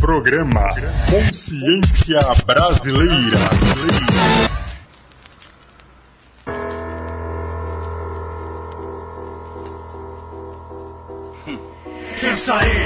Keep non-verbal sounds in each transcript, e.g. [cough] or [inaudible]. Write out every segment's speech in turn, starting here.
Programa Consciência Brasileira. Pensa aí,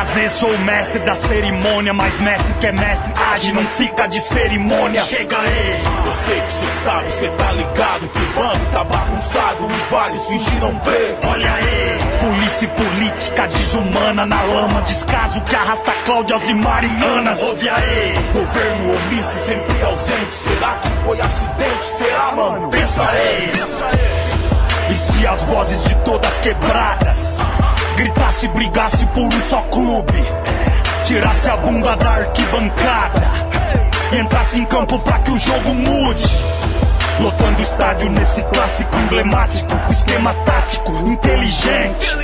prazer, sou o mestre da cerimônia, mas mestre que é mestre age, não fica de cerimônia. Chega aí, eu sei que cê sabe, cê tá ligado que o tá bagunçado e vários fingem não ver. Olha aí, polícia e política desumana na lama, descaso que arrasta Cláudias e Marianas. Ouve aí, governo omisso sempre ausente, será que foi acidente? Será, mano? Pensa aí, pensa aí. E se as vozes de todas quebradas gritasse, brigasse por um só clube, tirasse a bunda da arquibancada e entrasse em campo pra que o jogo mude? Lotando o estádio nesse clássico emblemático, com esquema tático inteligente.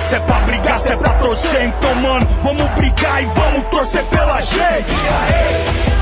Se é pra brigar, se é pra torcer, então, mano, vamos brigar e vamos torcer pela gente.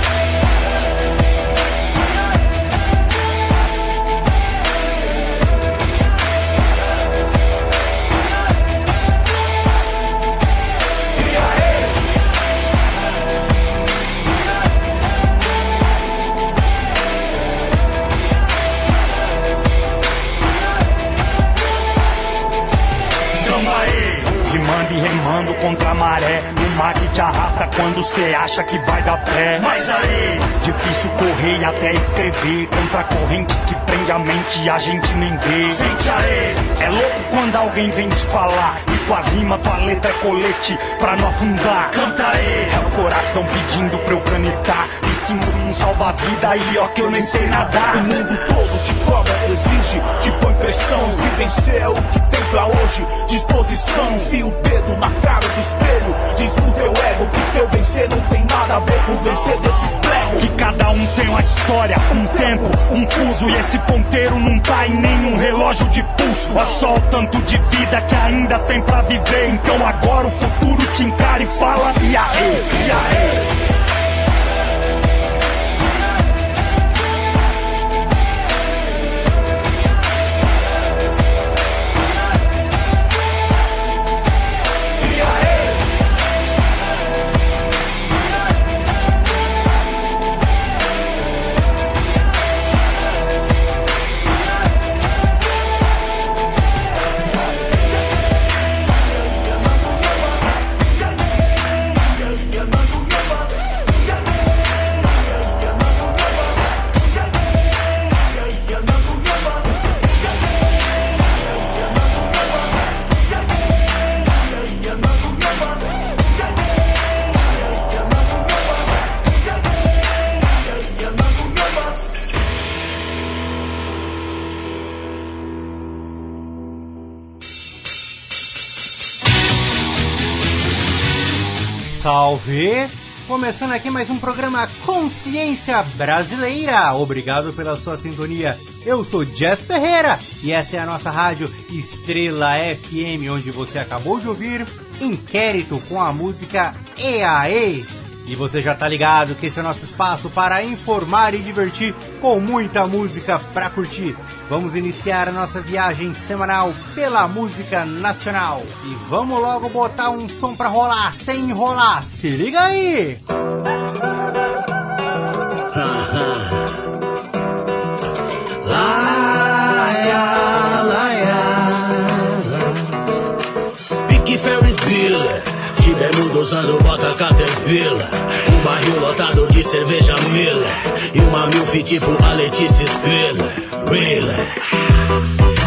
Contra a maré. O mar que te arrasta quando cê acha que vai dar pé. Mas aí, difícil correr e até escrever Contra a corrente que prende a mente e a gente nem vê. Sente aí, é louco quando alguém vem te falar E suas rimas, sua letra é colete pra não afundar. Canta aí, é o coração pedindo pra eu canetar Me sinto um salva-vida aí ó que eu nem sei nadar. O mundo todo te cobra, exige, te põe pressão. Se vencer é o que tem pra hoje, disposição. Enfia o dedo na cara do espelho. Diz pro teu ego que teu vencer não tem nada a ver com vencer desses pregos Que cada um tem uma história, um tempo, um fuso. E esse ponteiro não tá em nenhum relógio de pulso. É só o tanto de vida que ainda tem pra viver. Então agora o futuro te encara e fala E aí, e aí? Começando aqui mais um programa Consciência Brasileira. Obrigado pela sua sintonia. Eu sou Jeff Ferreira e essa é a nossa rádio Estrela FM, onde você acabou de ouvir Inquérito com a música EAE. E você já tá ligado que esse é o nosso espaço para informar e divertir com muita música pra curtir. Vamos iniciar a nossa viagem semanal pela música nacional. E vamos logo botar um som pra rolar sem enrolar. Se liga aí! Laia, usando bota Caterpillar Um barril lotado de cerveja Miller E uma milf tipo a Letícia Spiller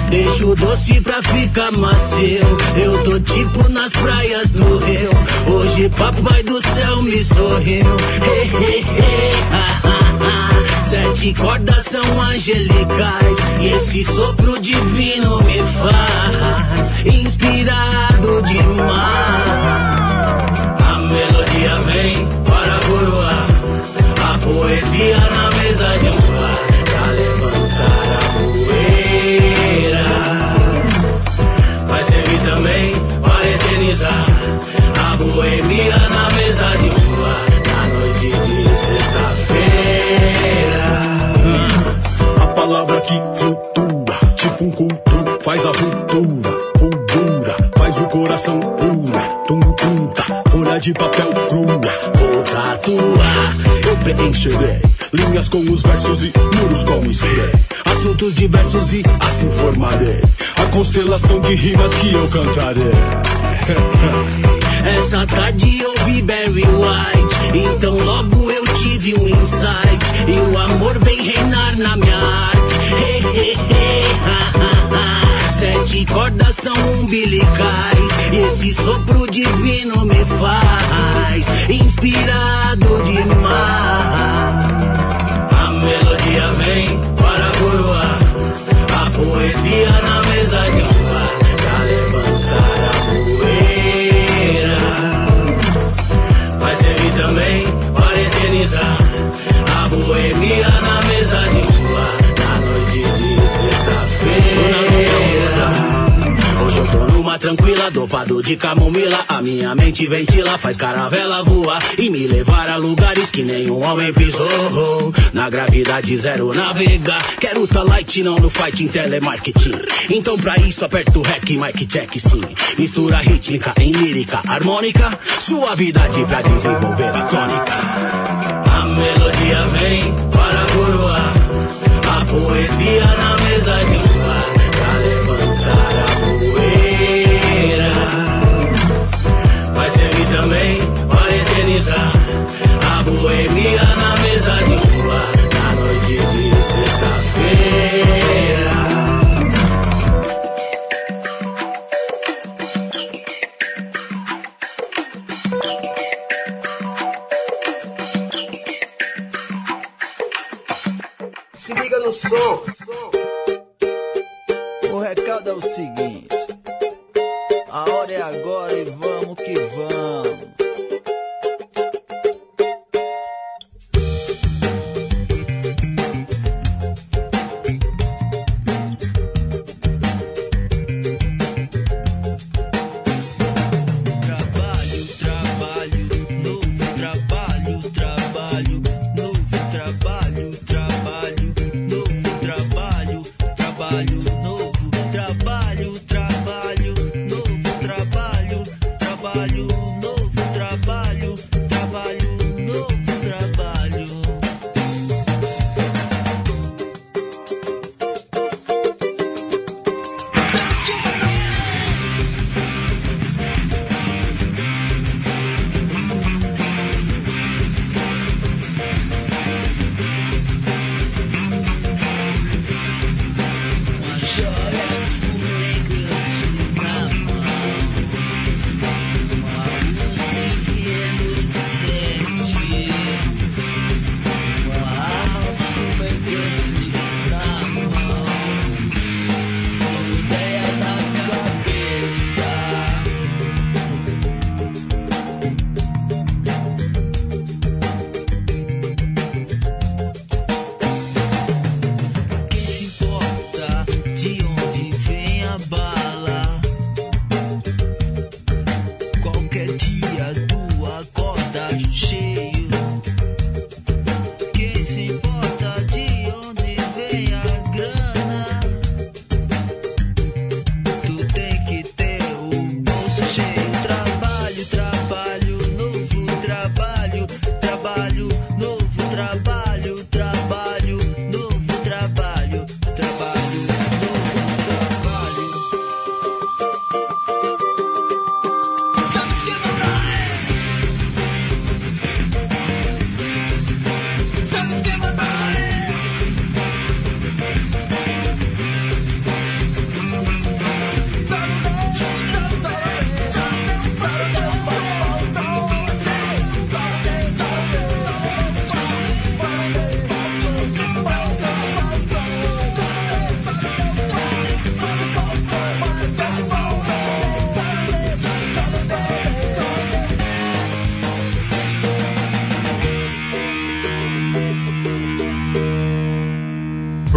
Deixa o doce pra ficar macio. Eu tô tipo nas praias do Rio. Hoje papai do céu me sorriu. Sete cordas são angelicais. E esse sopro divino me faz Inspirado demais poesia na mesa de um bar Pra levantar a poeira Vai servir também para eternizar A boemia na mesa de um bar Na noite de sexta-feira A palavra que flutua, tipo um culto, faz a fulgura, faz o coração pura, tum tum tá, folha de papel crua. Vou tatuar, eu preencherei linhas com os versos e muros com spray. Assuntos diversos e assim formarei a constelação de rimas que eu cantarei. [laughs] Essa tarde eu vi Barry White, então logo eu tive um insight. E o amor vem reinar na minha arte. Sete cordas são umbilicais, e esse sopro divino me faz inspirado demais. A melodia vem para coroar a poesia na mesa de um dopado de camomila. A minha mente ventila, faz caravela voar e me levar a lugares que nenhum homem pisou. Na gravidade zero navegar. Quero tá light, não no fight em telemarketing. Então pra isso aperto rec, mic check sim. Mistura rítmica em lírica harmônica. Suavidade pra desenvolver a crônica. A melodia vem para coroar a poesia na mesa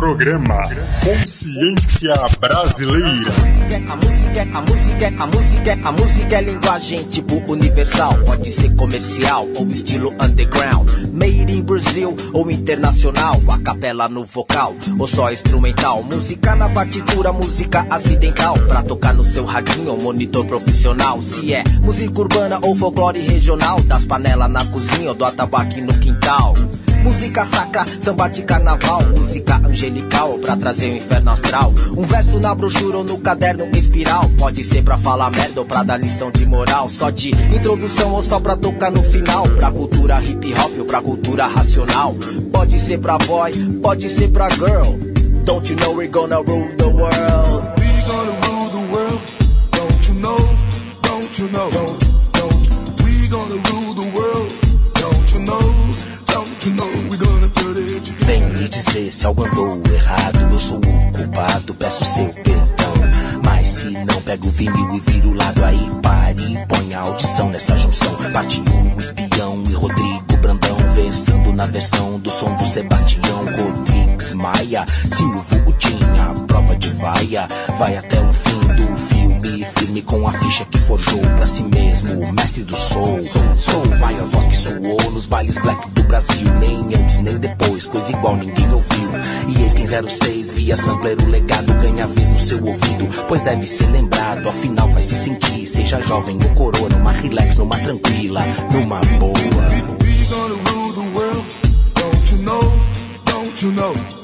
Programa Consciência Brasileira. A música é, a música, é, a música, é, a música é linguagem tipo universal. Pode ser comercial ou estilo underground. Made in Brazil ou internacional. A capela no vocal ou só instrumental. Música na partitura, música acidental. Pra tocar no seu radinho ou monitor profissional. Se é música urbana ou folclore regional. Das panelas na cozinha ou do atabaque no quintal. Música sacra, samba de carnaval, música angelical pra trazer o inferno astral. Um verso na brochura ou no caderno espiral. Pode ser pra falar merda ou pra dar lição de moral. Só de introdução ou só pra tocar no final. Pra cultura hip hop ou pra cultura racional. Pode ser pra boy, pode ser pra girl. Don't you know we're gonna rule the world? We gonna rule the world. Don't you know? Don't you know? Don't, don't. Dizer se algo andou errado, eu sou o culpado, peço seu perdão. Mas se não pego o vinil e viro o lado aí, pare põe a audição nessa junção. Parte um, espião e Rodrigo Brandão, versando na versão do som do Sebastião Rodrigues Maia. Silvio tinha prova de vaia, vai até o fim firme com a ficha que forjou pra si mesmo, mestre do soul. Sou, sou vai a voz que soou nos bailes black do Brasil, nem antes nem depois, coisa igual ninguém ouviu. E eis quem 06 via sampler o legado ganha vez no seu ouvido, pois deve ser lembrado, afinal faz se sentir, seja jovem ou coroa, numa relax, numa tranquila, numa boa. Don't you know? Don't you know?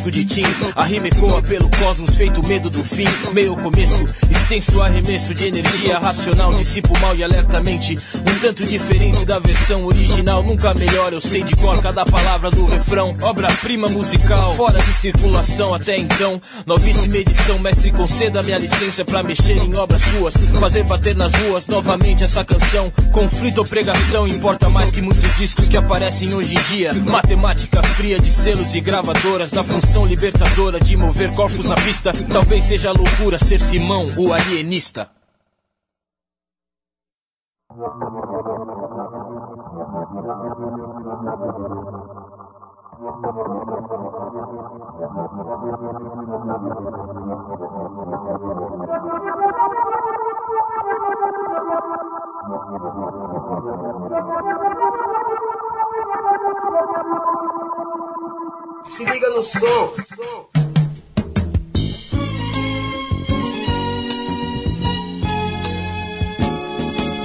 Disco de tim. A rima ecoa pelo cosmos, feito medo do fim. Meio começo, extenso arremesso de energia racional. Dissipo mal e alertamente. Um tanto diferente da versão original. Nunca melhor, eu sei de cor cada palavra do refrão. Obra-prima musical, fora de circulação até então. Novíssima edição, mestre, conceda minha licença pra mexer em obras suas. Fazer bater nas ruas novamente essa canção. Conflito ou pregação, importa mais que muitos discos que aparecem hoje em dia. Matemática fria de selos e gravadoras. Na função libertadora de mover corpos na pista. Talvez seja loucura ser Simão, o alienista. Se liga no som.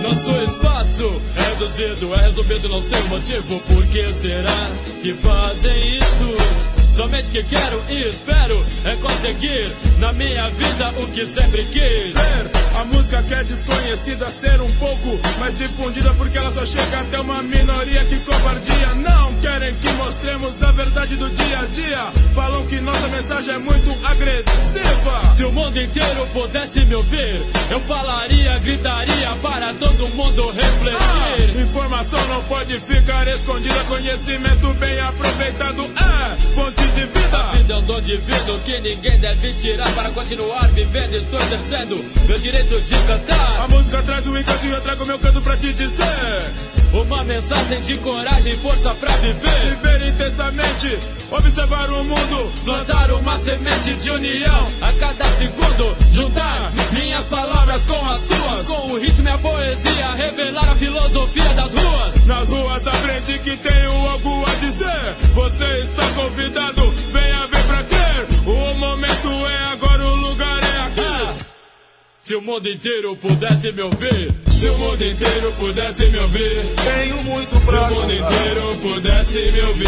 Nosso espaço é reduzido, é resumido, não sei o motivo. Por que será que fazem isso? Somente que quero e espero é conseguir na minha vida o que sempre quis. Ver a música que é desconhecida ser um pouco mais difundida porque ela só chega até uma minoria que covardia. Não querem que mostremos a verdade do dia a dia. Falam que nossa mensagem é muito agressiva. Se o mundo inteiro pudesse me ouvir, eu falaria, gritaria para todo mundo refletir. Ah, informação não pode ficar escondida. Conhecimento bem aproveitado é fonte de vida. A vida é um dom divino que ninguém deve tirar para continuar vivendo. Estou exercendo meu direito de cantar. A música traz o encanto e eu trago meu canto pra te dizer. Uma mensagem de coragem e força pra viver. Viver intensamente, observar o mundo, plantar uma semente de união a cada segundo. Juntar minhas palavras com as suas, com o ritmo e a poesia, revelar a filosofia das ruas. Nas ruas aprendi que tenho algo a dizer. Você está convidado, venha ver pra crer. O momento é agora, o lugar é aqui. Se o mundo inteiro pudesse me ouvir, se Se o mundo inteiro pudesse me ouvir, tenho muito pra Se o mundo inteiro pudesse me ouvir,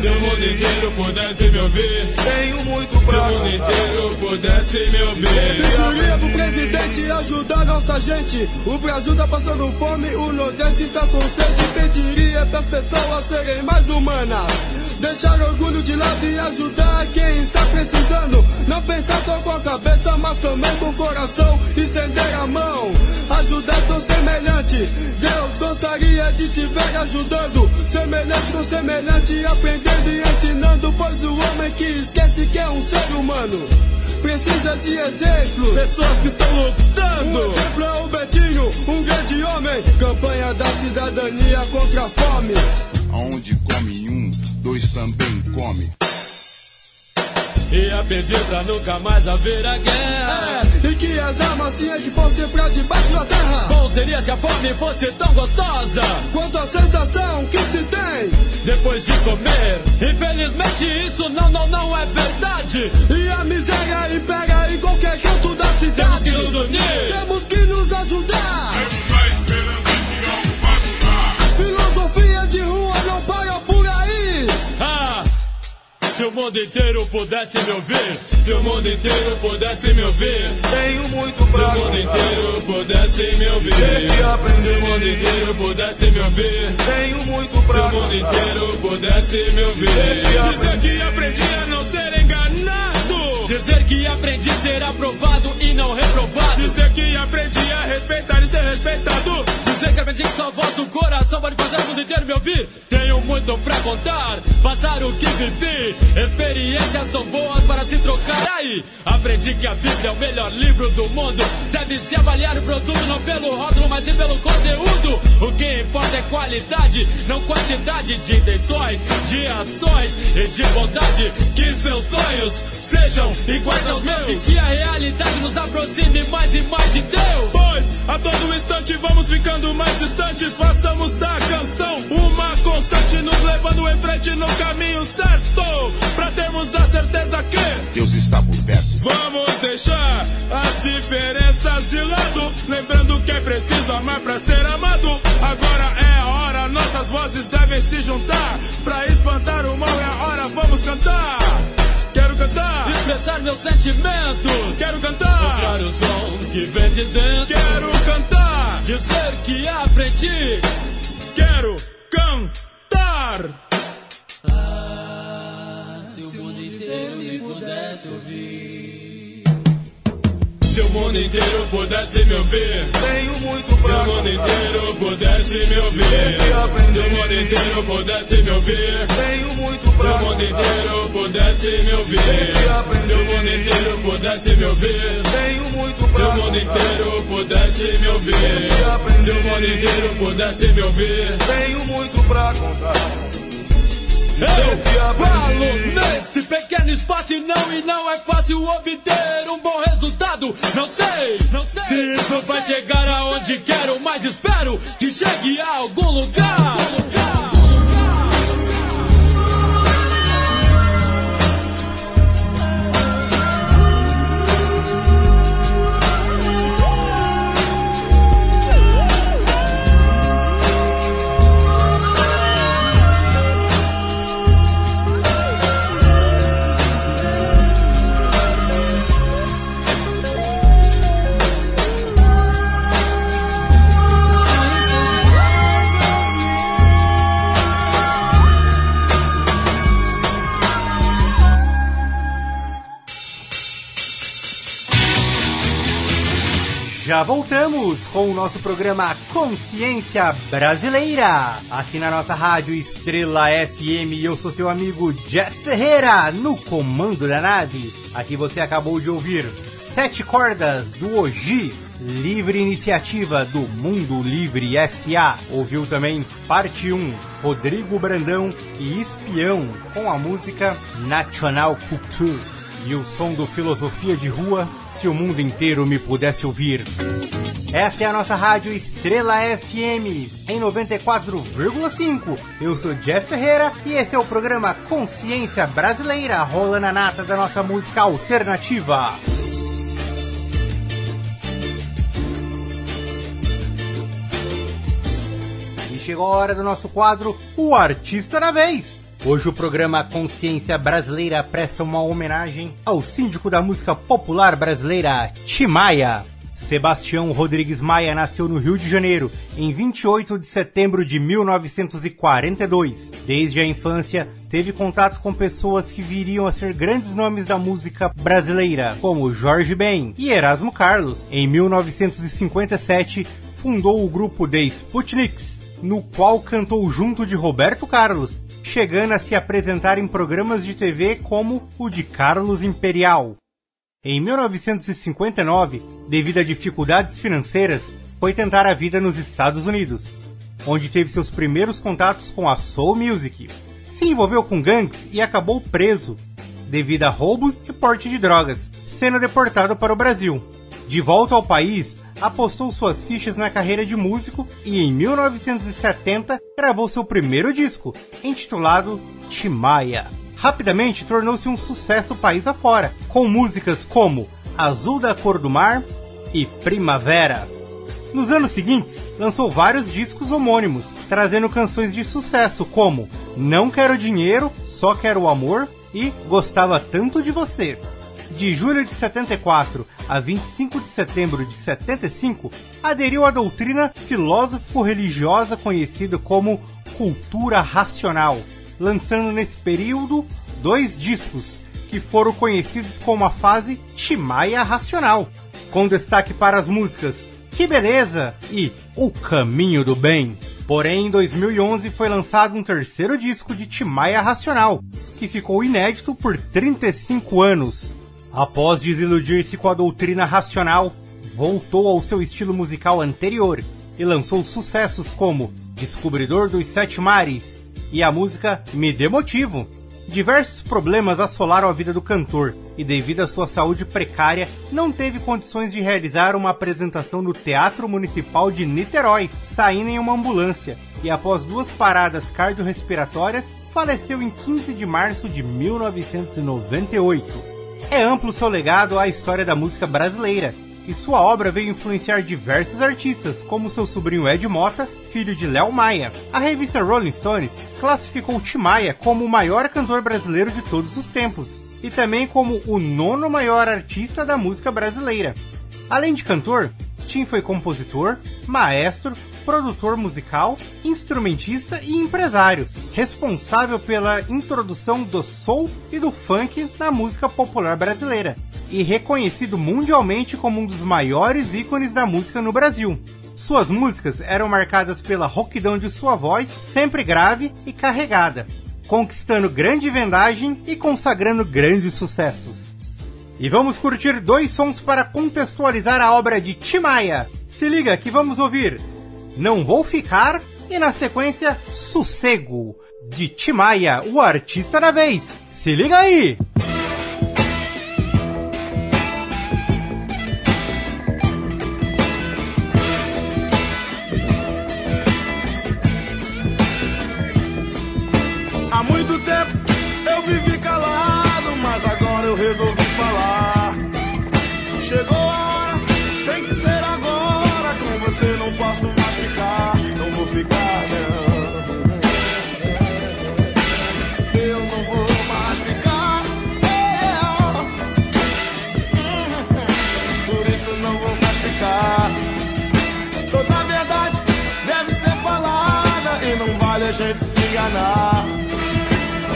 Se o mundo inteiro pudesse me ouvir, tenho muito pra Se o mundo inteiro pudesse me ouvir. Pediria pro presidente ajudar nossa gente. O Brasil tá passando fome, o Nordeste está com sede. Pediria pras pessoas serem mais humanas. Deixar orgulho de lado e ajudar quem está precisando. Não pensar só com a cabeça, mas também com o coração. Estender a mão, ajudar seu semelhante. Deus gostaria de te ver ajudando. Semelhante com semelhante, aprendendo e ensinando. Pois o homem que esquece que é um ser humano precisa de exemplo. Pessoas que estão lutando. Um exemplo é o Betinho, um grande homem. Campanha da cidadania contra a fome. Onde come dois também come. E a pedir pra nunca mais haver a guerra. É, e que as é que fossem pra debaixo da terra. Bom seria se a fome fosse tão gostosa. Quanto a sensação que se tem depois de comer. Infelizmente isso não, não, não é verdade. E a miséria impera em qualquer canto da cidade. Temos que nos unir. Temos que nos ajudar. Se o mundo inteiro pudesse me ouvir, se o mundo inteiro pudesse me ouvir, tenho muito pra Se o mundo inteiro pudesse me ouvir, se o mundo inteiro pudesse me ouvir, tenho muito pra Se o mundo inteiro pudesse me ouvir, dizer que aprendi a não ser enganado, dizer que aprendi ser aprovado e não reprovado, dizer que aprendi a respeitar e ser respeitado. Dizer que aprendi que só voz do coração pode fazer o mundo inteiro me ouvir. Tenho muito pra contar, passar o que vivi. Experiências são boas para se trocar aí. Aprendi que a Bíblia é o melhor livro do mundo. Deve-se avaliar o produto não pelo rótulo, mas sim pelo conteúdo. O que importa é qualidade, não quantidade de intenções, de ações e de bondade. Que seus sonhos sejam iguais aos meus. E que a realidade nos aproxime mais e mais de Deus. Pois a todo instante vamos ficando mais distantes. Façamos da canção uma constante, nos levando em frente no caminho certo. Pra termos a certeza que Deus está por perto. Vamos deixar as diferenças de lado. Lembrando que é preciso amar pra ser amado. Agora é a hora, nossas vozes devem se juntar. Pra espantar sentimentos. Quero cantar, mostrar o som que vem de dentro. Quero cantar, dizer que aprendi. Quero cantar. Ah, se o mundo inteiro me pudesse ouvir. Se o mundo inteiro pudesse me ouvir, tenho muito pra Se o mundo inteiro pudesse me ouvir, Se o mundo inteiro pudesse me ouvir, tenho muito pra Se o mundo inteiro pudesse me ouvir, Se o mundo inteiro pudesse me ouvir, tenho muito Se pra o mundo inteiro pudesse me ouvir, Se o mundo inteiro pudesse me ouvir, tenho muito pra contar. Eu falo nesse pequeno espaço e não, e não é fácil obter um bom resultado. Não sei, não sei se isso vai chegar aonde quero, mas espero que chegue a algum lugar. Algum lugar. Já voltamos com o nosso programa Consciência Brasileira, aqui na nossa rádio Estrela FM. Eu sou seu amigo Jeff Ferreira, no comando da nave. Aqui você acabou de ouvir Sete Cordas do Oji, Livre Iniciativa do Mundo Livre SA. Ouviu também Parte 1, Rodrigo Brandão e Espião, com a música National Culture. E o som do Filosofia de Rua, se o mundo inteiro me pudesse ouvir. Essa é a nossa rádio Estrela FM em 94,5. Eu sou Jeff Ferreira e esse é o programa Consciência Brasileira, rolando a nata da nossa música alternativa. chegou a hora do nosso quadro O Artista da Vez. Hoje o programa Consciência Brasileira presta uma homenagem ao síndico da música popular brasileira, Timaya. Sebastião Rodrigues Maia nasceu no Rio de Janeiro em 28 de setembro de 1942. Desde a infância, teve contato com pessoas que viriam a ser grandes nomes da música brasileira, como Jorge Ben e Erasmo Carlos. Em 1957, fundou o grupo The Sputniks, no qual cantou junto de Roberto Carlos, chegando a se apresentar em programas de TV como o de Carlos Imperial. Em 1959, devido a dificuldades financeiras, foi tentar a vida nos Estados Unidos, onde teve seus primeiros contatos com a Soul Music. Se envolveu com gangues e acabou preso, devido a roubos e porte de drogas, sendo deportado para o Brasil. De volta ao país, apostou suas fichas na carreira de músico e em 1970 gravou seu primeiro disco, intitulado Timaya rapidamente tornou-se um sucesso país afora, com músicas como Azul da Cor do Mar e Primavera. Nos anos seguintes, lançou vários discos homônimos, trazendo canções de sucesso como Não Quero Dinheiro, Só Quero o Amor e Gostava Tanto de Você. De julho de 74 a 25 de setembro de 75, aderiu à doutrina filósofo-religiosa conhecida como cultura racional, lançando nesse período dois discos que foram conhecidos como a fase Timaya Racional, com destaque para as músicas Que Beleza e O Caminho do Bem. Porém, em 2011 foi lançado um terceiro disco de Timaya Racional, que ficou inédito por 35 anos. Após desiludir-se com a doutrina racional, voltou ao seu estilo musical anterior e lançou sucessos como Descobridor dos Sete Mares, e a música Me Dê Motivo. Diversos problemas assolaram a vida do cantor e, devido à sua saúde precária, não teve condições de realizar uma apresentação no Teatro Municipal de Niterói, saindo em uma ambulância, e após duas paradas cardiorrespiratórias, faleceu em 15 de março de 1998. É amplo seu legado à história da música brasileira, e sua obra veio influenciar diversos artistas, como seu sobrinho Ed Mota, filho de Léo Maia. A revista Rolling Stones classificou Tim Maia como o maior cantor brasileiro de todos os tempos, e também como o nono maior artista da música brasileira. Além de cantor, Tim foi compositor, maestro, produtor musical, instrumentista e empresário, responsável pela introdução do soul e do funk na música popular brasileira, e reconhecido mundialmente como um dos maiores ícones da música no Brasil. Suas músicas eram marcadas pela roquidão de sua voz, sempre grave e carregada, conquistando grande vendagem e consagrando grandes sucessos. E vamos curtir dois sons para contextualizar a obra de Timaya. Se liga que vamos ouvir Não Vou Ficar e na sequência Sossego, de Timaya, o artista da vez. Se liga aí! Enganar.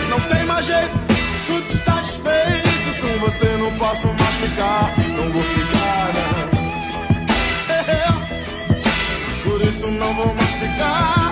Não tem mais jeito, tudo está desfeito. Com você não posso mais ficar, não vou ficar, não. [laughs] Por isso não vou mais ficar.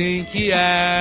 Assim que é.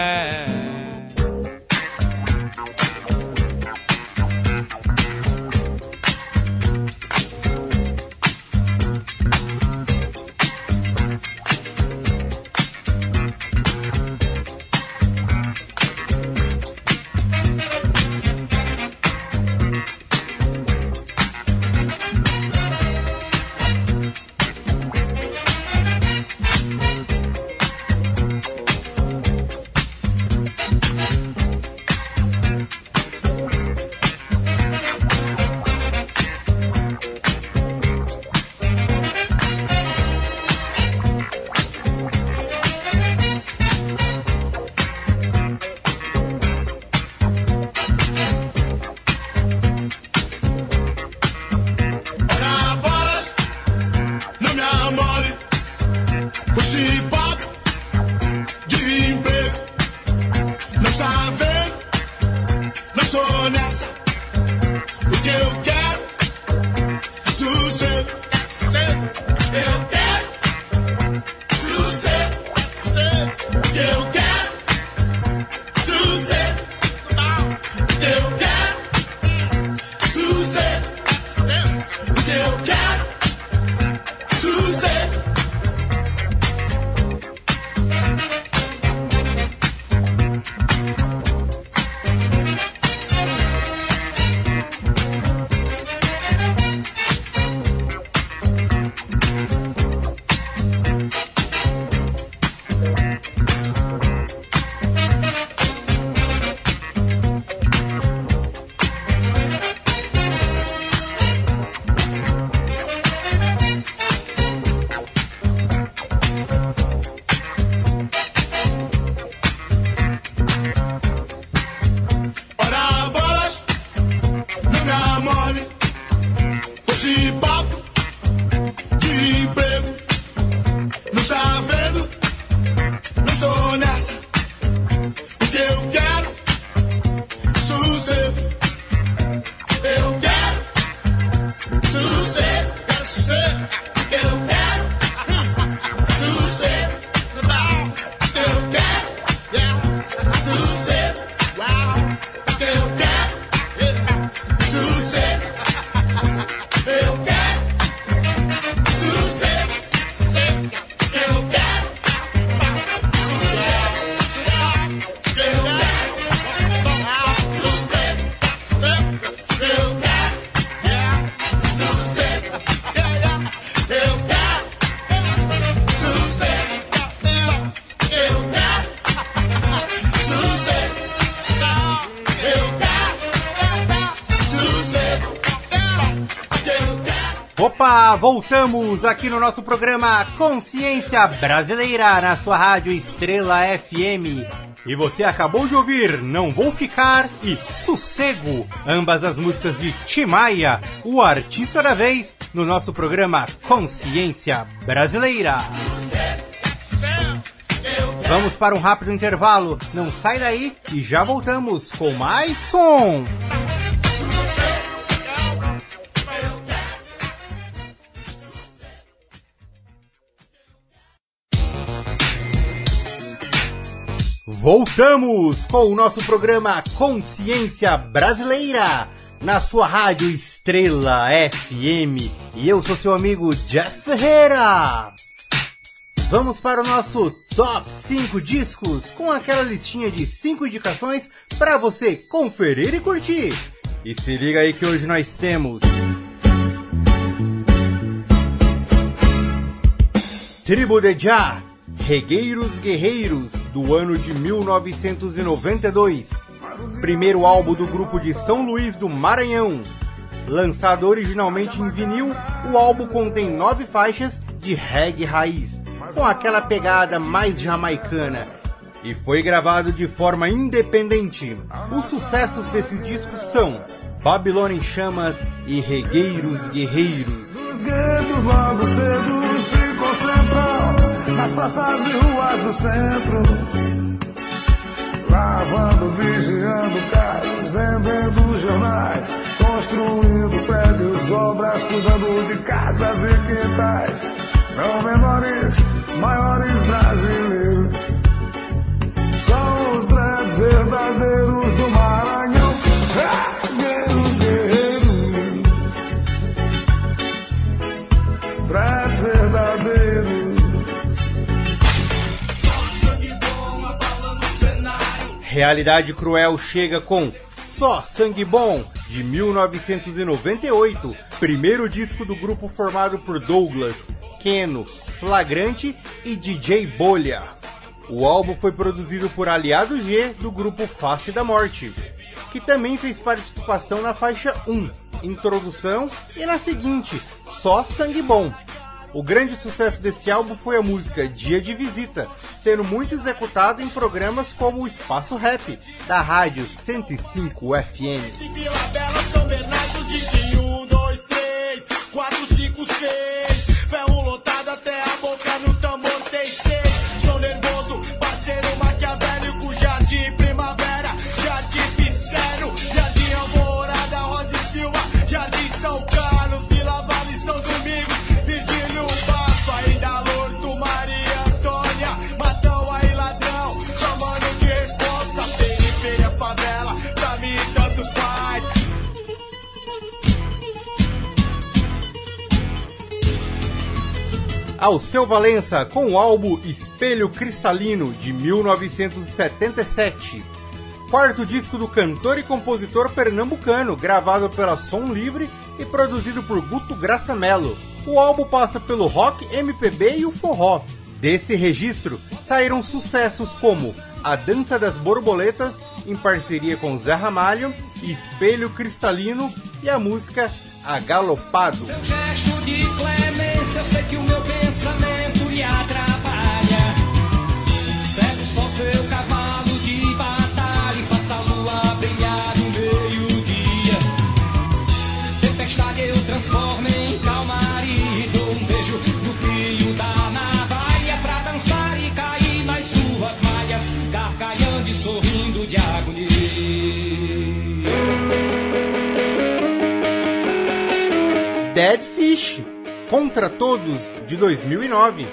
Voltamos aqui no nosso programa Consciência Brasileira na sua rádio Estrela FM. E você acabou de ouvir Não Vou Ficar e Sossego, ambas as músicas de Timaya, o artista da vez, no nosso programa Consciência Brasileira. Vamos para um rápido intervalo, não sai daí e já voltamos com mais som. Voltamos com o nosso programa Consciência Brasileira na sua rádio Estrela FM e eu sou seu amigo Jeff Ferreira. Vamos para o nosso top 5 discos com aquela listinha de 5 indicações para você conferir e curtir. E se liga aí que hoje nós temos Tribo de Já, Regueiros Guerreiros, do ano de 1992. Primeiro álbum do grupo de São Luís do Maranhão. Lançado originalmente em vinil, o álbum contém nove faixas de reggae raiz, com aquela pegada mais jamaicana. E foi gravado de forma independente. Os sucessos desse disco são Babilônia em Chamas e Regueiros Guerreiros nas praças e ruas do centro. Lavando, vigiando carros, vendendo jornais, construindo prédios, obras, cuidando de casas e quintais. São menores, maiores brasileiros, são os grandes verdadeiros. Realidade Cruel chega com Só Sangue Bom, de 1998, primeiro disco do grupo formado por Douglas, Keno, Flagrante e DJ Bolha. O álbum foi produzido por Aliado G do grupo Face da Morte, que também fez participação na faixa 1, Introdução, e na seguinte, Só Sangue Bom. O grande sucesso desse álbum foi a música Dia de Visita, sendo muito executado em programas como o Espaço Rap, da rádio 105 FM. Alceu Valença com o álbum Espelho Cristalino de 1977. Quarto disco do cantor e compositor pernambucano, gravado pela Som Livre e produzido por Guto Graça Mello. O álbum passa pelo rock, MPB e o forró. Desse registro saíram sucessos como A Dança das Borboletas, em parceria com Zé Ramalho, Espelho Cristalino e a música Agalopado. Eu sei que o meu pensamento lhe atrapalha. Segue só seu cavalo de batalha e faça a lua brilhar no meio-dia. Tempestade eu transformo em calmaria e dou um beijo no fio da navalha pra dançar e cair nas suas malhas, gargalhando e sorrindo de agonia. Dead Fish, Contra Todos, de 2009.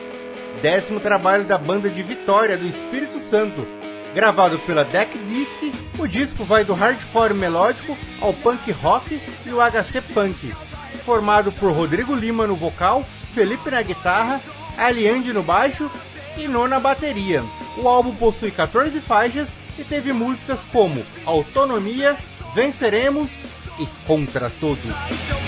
Décimo trabalho da banda de Vitória do Espírito Santo. Gravado pela Deck Disc, o disco vai do hardcore melódico ao punk rock e o HC punk. Formado por Rodrigo Lima no vocal, Felipe na guitarra, Aliande no baixo e No na bateria. O álbum possui 14 faixas e teve músicas como Autonomia, Venceremos e Contra Todos.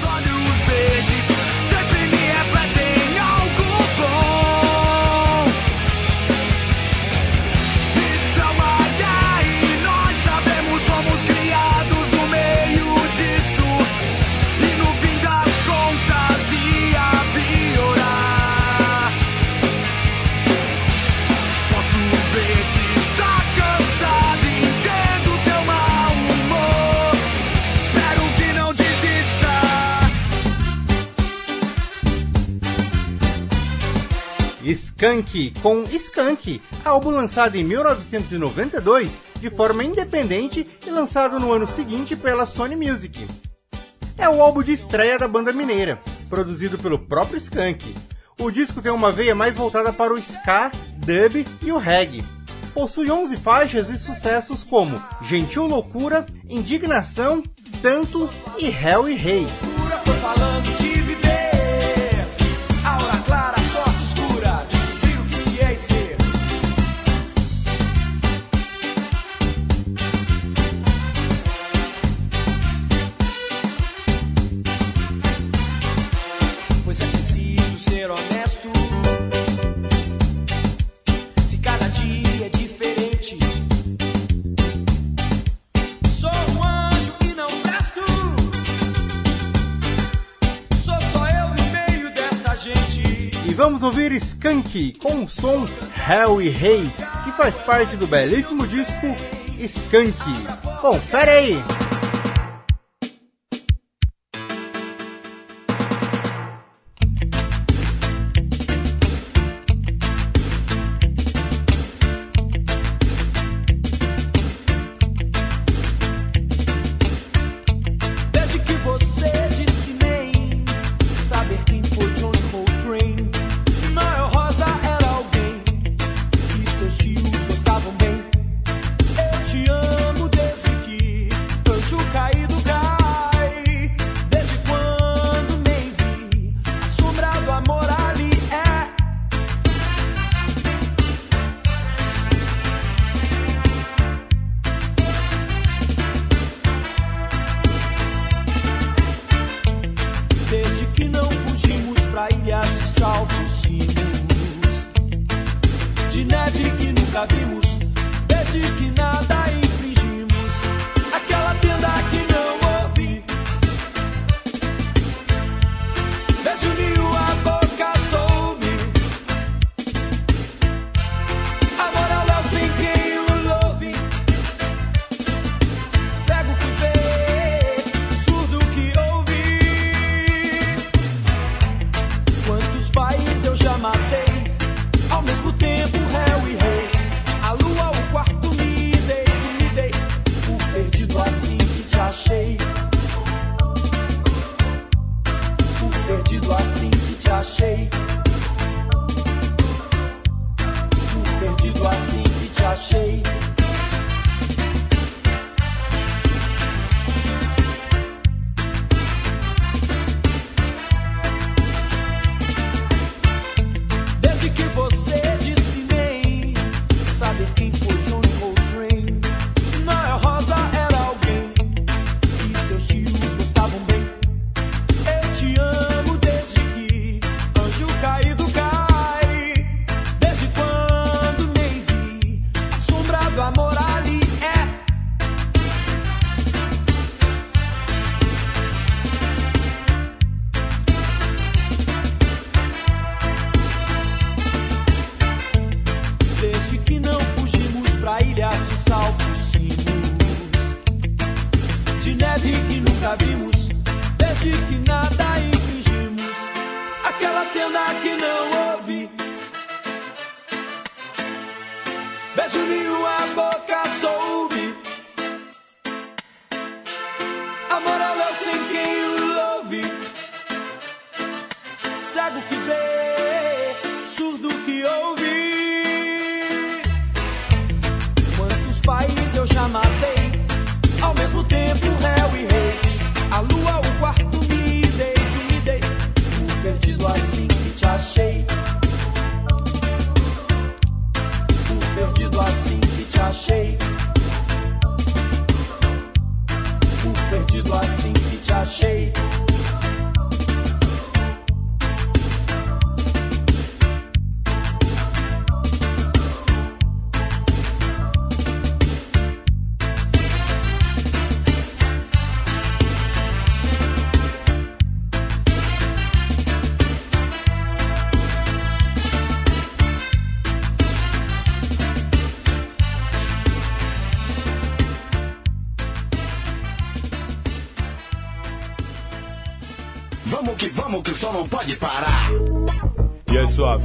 Skank com Skank, álbum lançado em 1992 de forma independente e lançado no ano seguinte pela Sony Music. É o álbum de estreia da banda mineira, produzido pelo próprio Skank. O disco tem uma veia mais voltada para o ska, dub e o reggae. Possui 11 faixas e sucessos como Gentil Loucura, Indignação, Tanto e Hell e Rei. Tô vamos ouvir Skank com o som Hell e Rei, que faz parte do belíssimo disco Skank. Confere aí!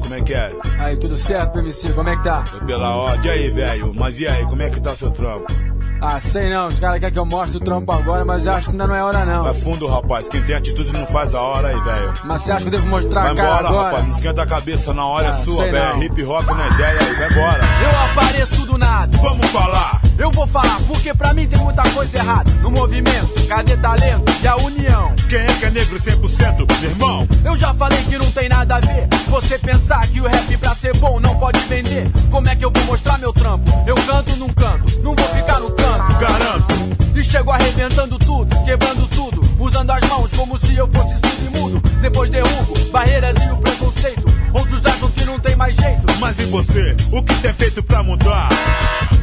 Como é que é? Aí, tudo certo, PMC? Como é que tá? Tô pela ordem. Aí, velho? Mas e aí, como é que tá seu trampo? Ah, sei não, os caras querem que eu mostre o trampo agora, mas eu acho que ainda não é hora não. É fundo, rapaz. Quem tem atitude não faz a hora aí, velho. Mas você acha que eu devo mostrar Vai a cara embora, agora? rapaz. Não esquenta a cabeça, na hora Ah, é sua, velho. Hip hop na ideia aí, vai embora. Eu apareço do nada. Vamos falar. Eu vou falar, porque pra mim tem muita coisa errada. No movimento, cadê talento e a união? Quem é que é negro 100%, meu irmão? Eu já falei que não tem nada a ver. Você pensar que o rap pra ser bom não pode vender. Como é que eu vou mostrar meu trampo? Eu canto num canto, não vou ficar no canto. Garanto. E chego arrebentando tudo, quebrando tudo, usando as mãos como se eu fosse surdo e mudo. Depois derrubo barreiras e o preconceito. Outros acham mais jeito. Mas e você? O que tem feito pra mudar?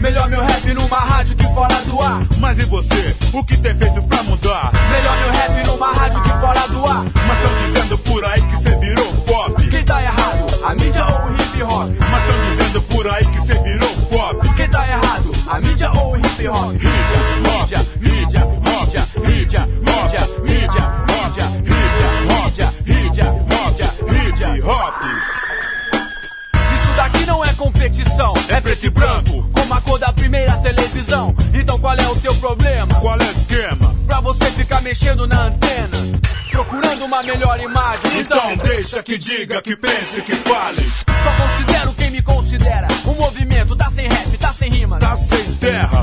Melhor meu rap numa rádio que fora do ar. Mas e você? O que tem feito pra mudar? Melhor meu rap numa rádio que fora do ar. Mas tão dizendo por aí que cê virou pop. Quem tá errado? A mídia ou o hip hop? Mas tão dizendo por aí que cê virou pop. Quem tá errado? A mídia ou o hip hop? Mídia, mídia, mídia, mídia, mídia, mídia, mídia, é É preto e branco. como a cor da primeira televisão. Então qual é o teu problema? Qual é o esquema? Pra você ficar mexendo na antena, procurando uma melhor imagem. Então deixa que diga, que pense, que fale. Só considero quem me considera. O movimento tá sem rap, tá sem rima. Tá sem.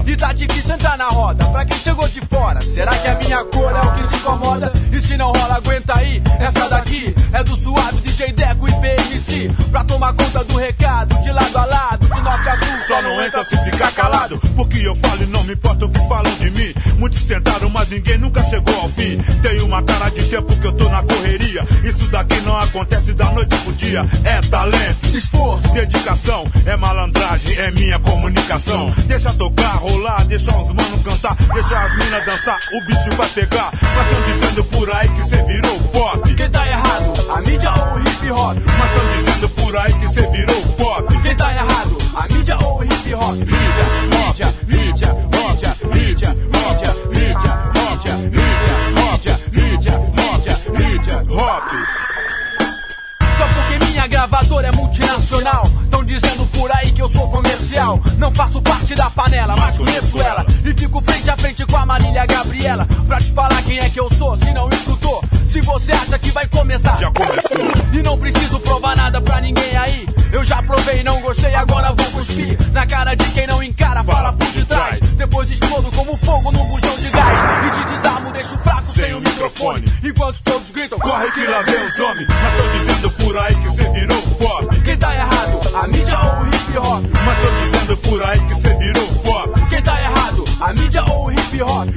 E tá difícil entrar na roda. Pra quem chegou de fora, será que a minha cor é o que te incomoda? E se não rola, aguenta aí. Essa daqui é do suave DJ Deco e PMC. Pra tomar conta do recado, de lado a lado, de norte a sul. Só não entra se ficar calado, porque eu falo e não me importa o que falam de mim. Muitos tentaram, mas ninguém nunca chegou ao fim. Tenho uma cara de tempo que eu tô na correria. Isso daqui não acontece da noite pro dia. É talento, esforço, dedicação, é malandragem, é minha comunicação. Deixa tocar, rolar, deixa os manos cantar, deixa as minas dançar, o bicho vai pegar. Mas tão dizendo por aí que cê virou pop. Quem tá errado? A mídia ou o hip hop? Mas tão dizendo por aí que cê virou pop. Quem tá errado? A mídia ou o hip hop? Mídia, mídia, mídia, mídia, mídia, mídia, mídia, mídia, mídia, mídia, mídia, mídia, hop. Só porque minha gravadora é multinacional. Não faço parte da panela, mas conheço ela. E fico frente a frente com a Marília Gabriela. Pra te falar quem é que eu sou, se não escutou. Se você acha que vai começar, Já começou. E não preciso provar nada pra ninguém aí. Eu já provei, não gostei, agora vou cuspir. Na cara de quem não encara, fala por detrás. Depois explodo como fogo num bujão de gás. E te desarmo, deixo fraco sem o microfone. Enquanto todos gritam, Corre que lá vem os homens, mas tão dizendo por aí que cê virou pop. Quem tá errado? A mídia ou o hip hop? Mas tão dizendo A mídia ou o hip hop?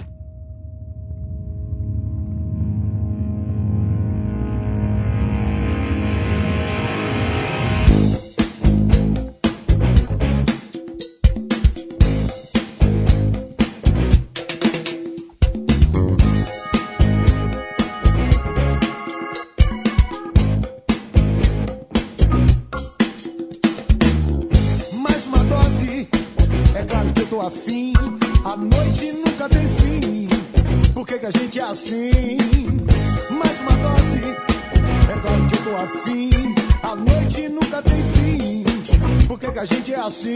Afim. A noite nunca tem fim. Por que, que a gente é assim?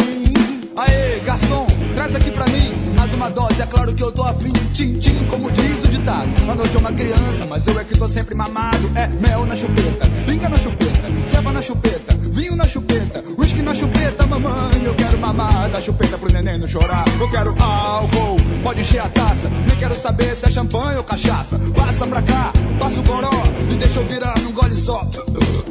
Aê, garçom, traz aqui pra mim mais uma dose. É claro que eu tô afim, tim, tim, como diz o ditado. A noite é uma criança, mas eu é que tô sempre mamado. É mel na chupeta, pinga na chupeta, ceva na chupeta, vinho na chupeta, whisky na chupeta, mamãe. Eu quero mamar da chupeta pro neném não chorar. Eu quero álcool, pode encher a taça. Nem quero saber se é champanhe ou cachaça. Passa pra cá, passa o goró e deixa eu virar num gole só.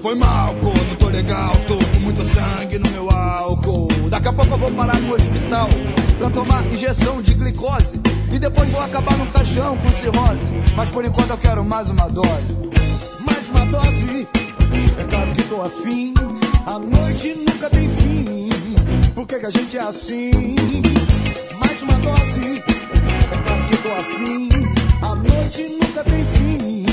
Foi mal, pô, não tô legal, tô com muito sangue no meu álcool. Daqui a pouco eu vou parar no hospital pra tomar injeção de glicose. E depois vou acabar no caixão com cirrose. Mas por enquanto eu quero mais uma dose. Mais uma dose, é claro que tô afim. A noite nunca tem fim. Por que, que a gente é assim? Mais uma dose, é claro que tô afim. A noite nunca tem fim.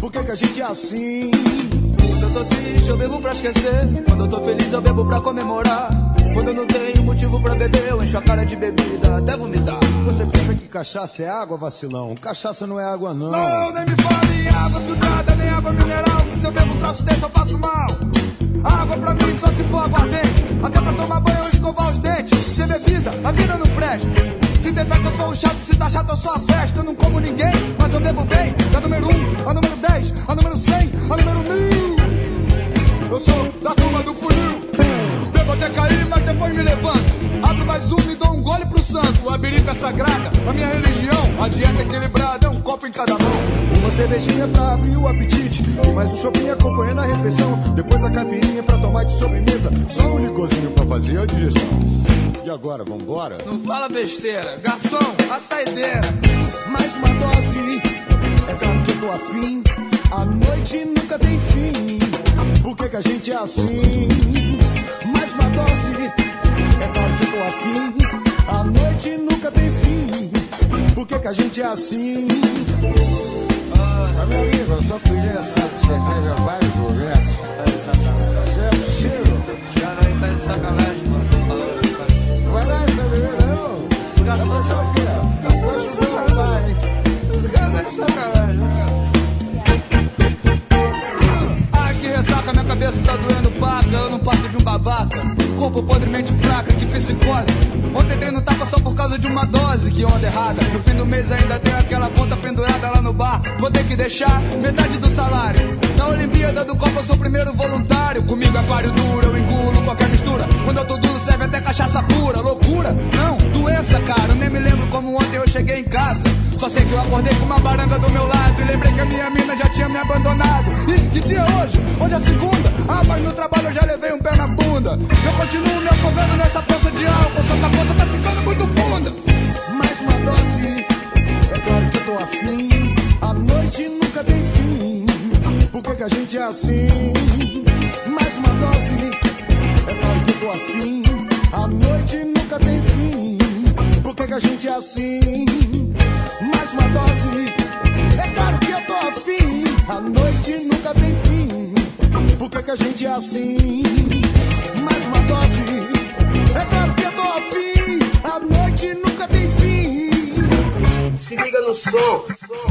Por que, que a gente é assim? Quando eu tô triste, eu bebo pra esquecer. Quando eu tô feliz, eu bebo pra comemorar. Quando eu não tenho motivo pra beber, eu encho a cara de bebida até vomitar. Você pensa que cachaça é água, vacilão? Cachaça não é água, não. Não, nem me fale água filtrada, nem água mineral. Que se eu bebo um troço desse, eu faço mal. Água pra mim só se for aguardente. Até pra tomar banho ou escovar os dentes. Sem bebida, a vida não presta. Se tem festa, eu sou o chato. Se tá chato, eu sou a festa. Eu não como ninguém, mas eu bebo bem. Da número 1, um, a número 10, a número 100, a número 1000. Eu sou da turma do funil. Bebo até cair, mas depois me levanto. Abro mais um, me dou um gole pro santo. A birita é sagrada, a minha religião. A dieta equilibrada, é um copo em cada mão. Uma cervejinha pra abrir o apetite. E mais um shopping acompanhando a refeição. Depois a caipirinha pra tomar de sobremesa. Só um licorzinho pra fazer a digestão. E agora, vambora? Não fala besteira. Garçom, a saideira. Mais uma dose, é claro que eu tô afim. A noite nunca tem fim. Por que, que a gente é assim? Mais uma dose, é claro afim. A noite nunca tem fim. Por que, que a gente é assim? Ah, meu amigo, eu tô pedindo essa cerveja vários progressos. Tá de sacanagem. Isso é possível? Cara, aí tá de sacanagem, mano. Tô falando, cara. Vai dar essa bebida, não? Vai fazer o quê? No bar, hein? Esse cara tá de sacanagem, cara. Ai, que ressaca, minha cabeça tá doendo paca. Eu não passo de um babaca. Corpo podremente fraca, que psicose. Ontem dei no tapa só por causa de uma dose. Que onda errada. No fim do mês ainda tem aquela conta pendurada lá no bar. Vou ter que deixar metade do salário. Na Olimpíada do Copa eu sou o primeiro voluntário. Comigo é páreo duro, eu engulo qualquer mistura. Quando eu tô duro serve até cachaça pura. Loucura? Não, doença, cara. Eu nem me lembro como ontem eu cheguei em casa. Só sei que eu acordei com uma baranga do meu lado. E lembrei que a minha mina já tinha me abandonado. E que dia é hoje? Hoje é segunda. Ah, mas no trabalho eu já levei um pé na bunda. Eu continuo me afogando nessa poça de álcool. Só que a poça tá ficando muito funda. Mais uma dose, é claro que eu tô afim. A noite nunca tem fim. Por que, que a gente é assim? Mais uma dose, é claro que eu tô afim. A noite nunca tem fim. Por que, que a gente é assim? Mais uma dose, é claro que eu tô afim. A noite nunca tem fim. Por que, que a gente é assim? Mais uma dose, é claro que eu tô afim. A noite nunca tem fim. Se liga no som.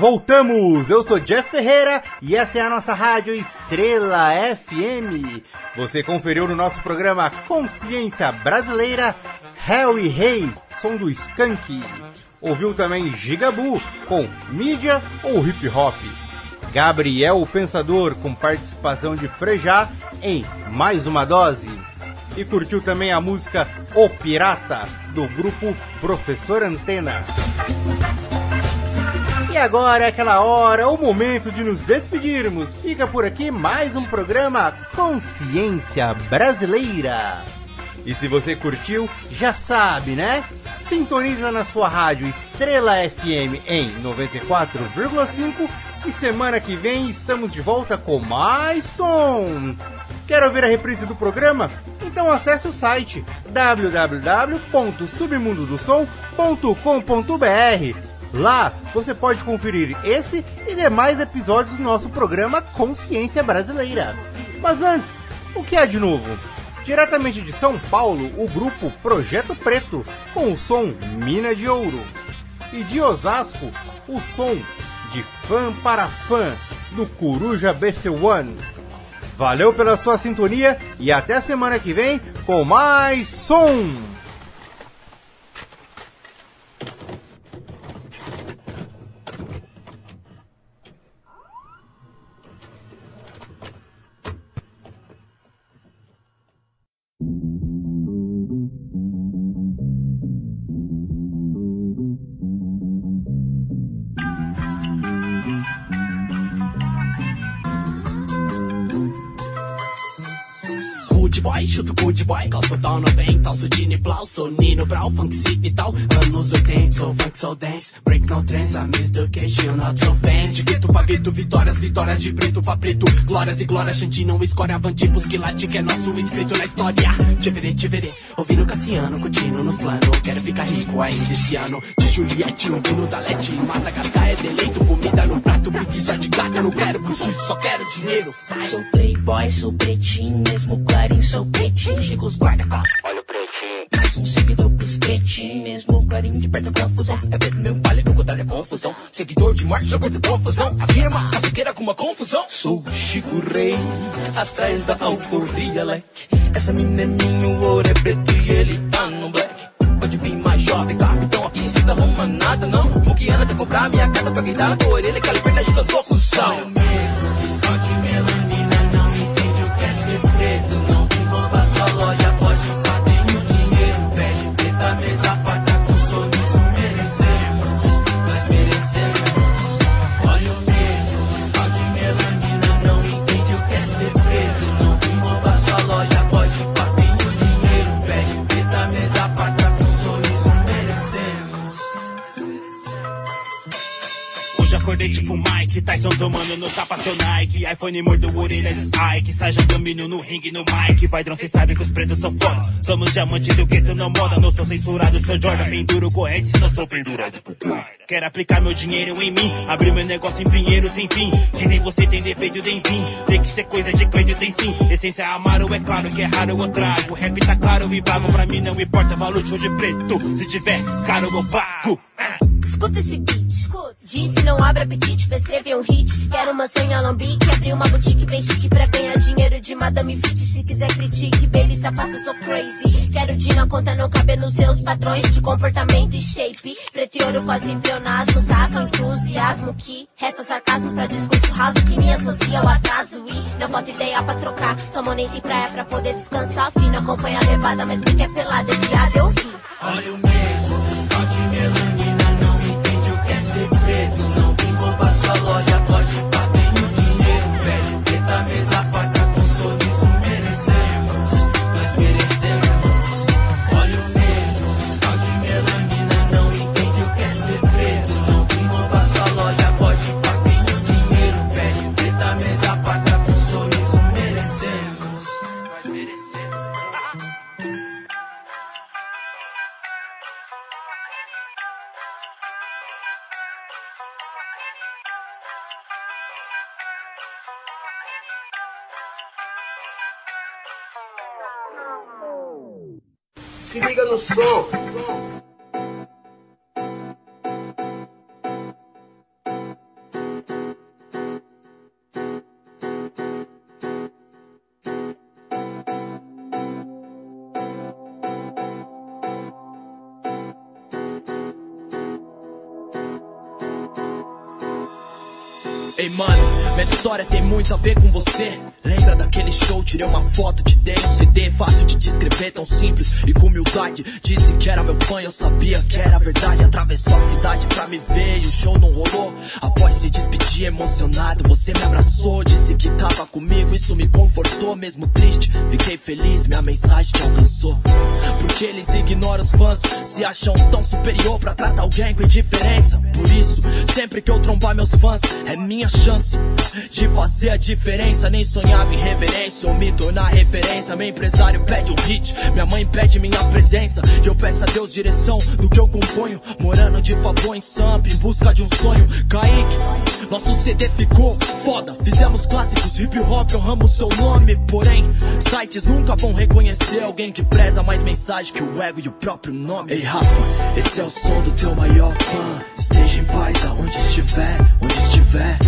Voltamos! Eu sou Jeff Ferreira e essa é a nossa rádio Estrela FM. Você conferiu no nosso programa Consciência Brasileira Hell e Rei, som do Skank. Ouviu também Gigabu com Mídia ou Hip Hop. Gabriel o Pensador com participação de Frejá em Mais Uma Dose. E curtiu também a música O Pirata do grupo Professor Antena. E agora é aquela hora, o momento de nos despedirmos. Fica por aqui mais um programa Consciência Brasileira. E se você curtiu, já sabe, né? Sintoniza na sua rádio Estrela FM em 94,5 e semana que vem estamos de volta com mais som. Quer ouvir a reprise do programa? Então acesse o site www.submundodosom.com.br Lá você pode conferir esse e demais episódios do nosso programa Consciência Brasileira. Mas antes, o que há de novo? Diretamente de São Paulo, o grupo Projeto Preto, com o som Mina de Ouro. E de Osasco, o som de fã para fã do Coruja BC1. Valeu pela sua sintonia e até semana que vem com mais som! Good boy, chuto good boy, gosto down no bem, tal sudine plau, sou Nino Brau, funk city tal, ano anos 80, sou funk, sou dance. Break no trance, I miss the cage, you not so fans. De gueto pra gueto, vitórias, vitórias de preto pra preto. Glórias e glórias, gente não escolhe avante. Busque late que é nosso escrito na história. Te verê, te verê, ouvindo Cassiano, curtindo nos planos. Quero ficar rico ainda esse ano. De Juliette, ouvindo da Lete. Madagascar é deleito, comida no prato. Preguiça de gata, não quero buchicho, só quero dinheiro. Sou playboy, sou pretinho, mesmo clarinho, sou pretinho. Chega os guarda-costas, olha o pretinho. Mais um seguidor pros pretinhos, mesmo clarinho de perto confusão. É preto mesmo, vale o contrário é confusão. Seguidor de já curto confusão. A rima, a fiqueira com uma confusão. Sou o Chico Rei, atrás da alforria, leque. Essa mina é minha, o ouro é preto e ele tá no black. Pode vir mais jovem, capitão aqui, cê tá arrumando nada, não. Muquiana quer comprar minha casa pra tá na tua orelha, calibreta de cantor cuzão. Fiscal Tyson tomando no tapa seu Nike. iPhone mordo orelha de Spike. Saja domínio no ringue no mic. Padrão cês sabem que os pretos são foda. Somos diamantes do gueto não moda. Não sou censurado, sou Jordan. Penduro corrente, não sou pendurado por guarda Quero aplicar meu dinheiro em mim Abrir meu negócio em pinheiro sem fim Dizem você tem defeito, tem fim Tem que ser coisa de Cleide, tem sim Essência amaro, é claro que é raro eu trago Rap tá claro e vago Pra mim não importa valor de preto Se tiver caro eu pago Escuta esse beat. Disse não abre apetite pra escrever um hit. Quero mansão em Alambique, abrir uma boutique bem chique pra ganhar dinheiro de Madame Fit. Se quiser critique, baby, se faça, sou crazy. Quero na conta não caber nos seus padrões de comportamento e shape. Preto e ouro quase pleonasmo, saca o entusiasmo que resta sarcasmo pra discurso raso que me associa ao atraso. E não bota ideia pra trocar. Só moneta e praia pra poder descansar. Fino acompanha a levada, mas quem quer pelada é viado, eu ri. Olha o negro, fiscal de minha história tem muito a ver com você. Lembra daquele show? Tirei uma foto, te dei um CD. Fácil de descrever, tão simples e com humildade. Disse que era meu fã, eu sabia que era verdade. Atravessou a cidade pra me ver e o show não rolou. Após se despedir emocionado, você me abraçou. Disse que tava comigo, isso me confortou. Mesmo triste, fiquei feliz, minha mensagem te alcançou. Porque eles ignoram os fãs, se acham tão superior pra tratar alguém com indiferença. Por isso, sempre que eu trombar meus fãs, é minha chance de fazer a diferença. Nem sonhava em reverência ou me tornar referência. Meu empresário pede um hit, minha mãe pede minha presença. E eu peço a Deus direção do que eu componho. Morando de favor em Samp, em busca de um sonho. Kaique, nosso CD ficou foda. Fizemos clássicos, hip hop, honramos seu nome. Porém, sites nunca vão reconhecer alguém que preza mais mensagem que o ego e o próprio nome. Ei, Rafa, esse é o som do teu maior fã. Esteja em paz aonde estiver, onde estiver.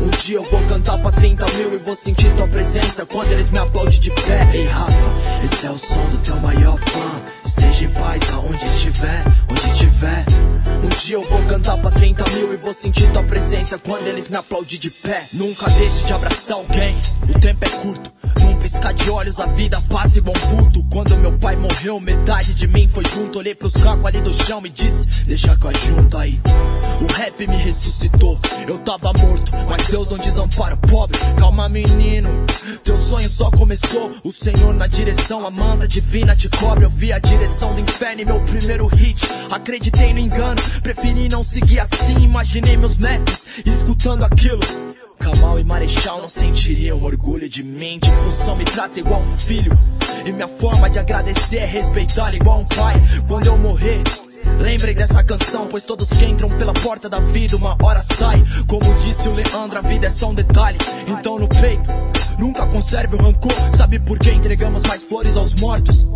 Um dia eu vou cantar pra 30 mil e vou sentir tua presença quando eles me aplaudem de pé. Ei, Rafa, esse é o som do teu maior fã. Esteja em paz aonde estiver, onde estiver. Um dia eu vou cantar pra 30 mil e vou sentir tua presença quando eles me aplaudem de pé. Nunca deixe de abraçar alguém, o tempo é curto. Piscar de olhos a vida passa igual um vulto. Quando meu pai morreu, metade de mim foi junto. Olhei pros cacos ali do chão e disse: Deixa que eu junto aí. O rap me ressuscitou, eu tava morto, mas Deus não desampara o pobre. Calma, menino, teu sonho só começou. O Senhor na direção, a manda divina te cobre. Eu vi a direção do inferno e meu primeiro hit. Acreditei no engano, preferi não seguir assim. Imaginei meus mestres escutando aquilo. Kamal e Marechal não sentiriam orgulho de mim. De função me trata igual um filho. E minha forma de agradecer é respeitar igual um pai. Quando eu morrer. Lembrem dessa canção, pois todos que entram pela porta da vida uma hora sai. Como disse o Leandro, a vida é só um detalhe. Então no peito, nunca conserve o rancor. Sabe por que entregamos mais flores aos mortos?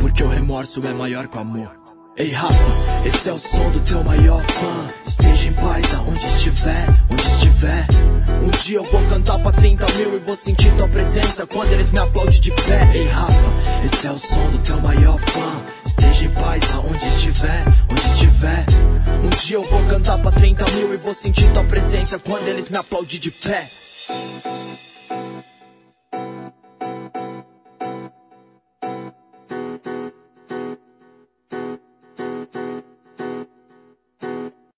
Porque o remorso é maior que o amor. Ei Rafa, esse é o som do teu maior fã. Esteja em paz aonde estiver, onde estiver. Um dia eu vou cantar pra 30 mil e vou sentir tua presença quando eles me aplaudem de pé. Ei Rafa, esse é o som do teu maior fã. Esteja em paz aonde estiver, onde estiver. Um dia eu vou cantar pra 30 mil e vou sentir tua presença quando eles me aplaudem de pé.